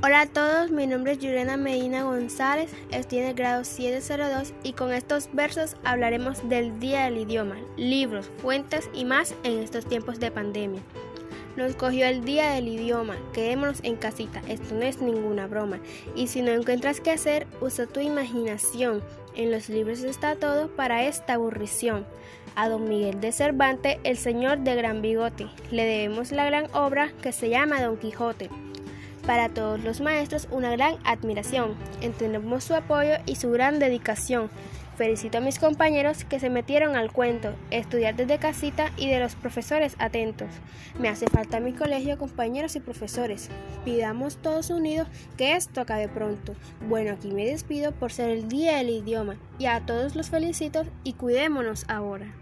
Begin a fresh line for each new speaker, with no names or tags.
Hola a todos, mi nombre es Yurena Medina González, estoy en el grado 702 y con estos versos hablaremos del Día del Idioma, libros, fuentes y más en estos tiempos de pandemia. Nos cogió el Día del Idioma, quedémonos en casita, esto no es ninguna broma. Y si no encuentras qué hacer, usa tu imaginación. En los libros está todo para esta aburrición. A don Miguel de Cervantes, el señor de gran bigote, le debemos la gran obra que se llama Don Quijote. Para todos los maestros una gran admiración. Entendemos su apoyo y su gran dedicación. Felicito a mis compañeros que se metieron al cuento, estudiar desde casita y de los profesores atentos. Me hace falta mi colegio, compañeros y profesores. Pidamos todos unidos que esto acabe pronto. Bueno, aquí me despido por ser el Día del Idioma y a todos los felicito y cuidémonos ahora.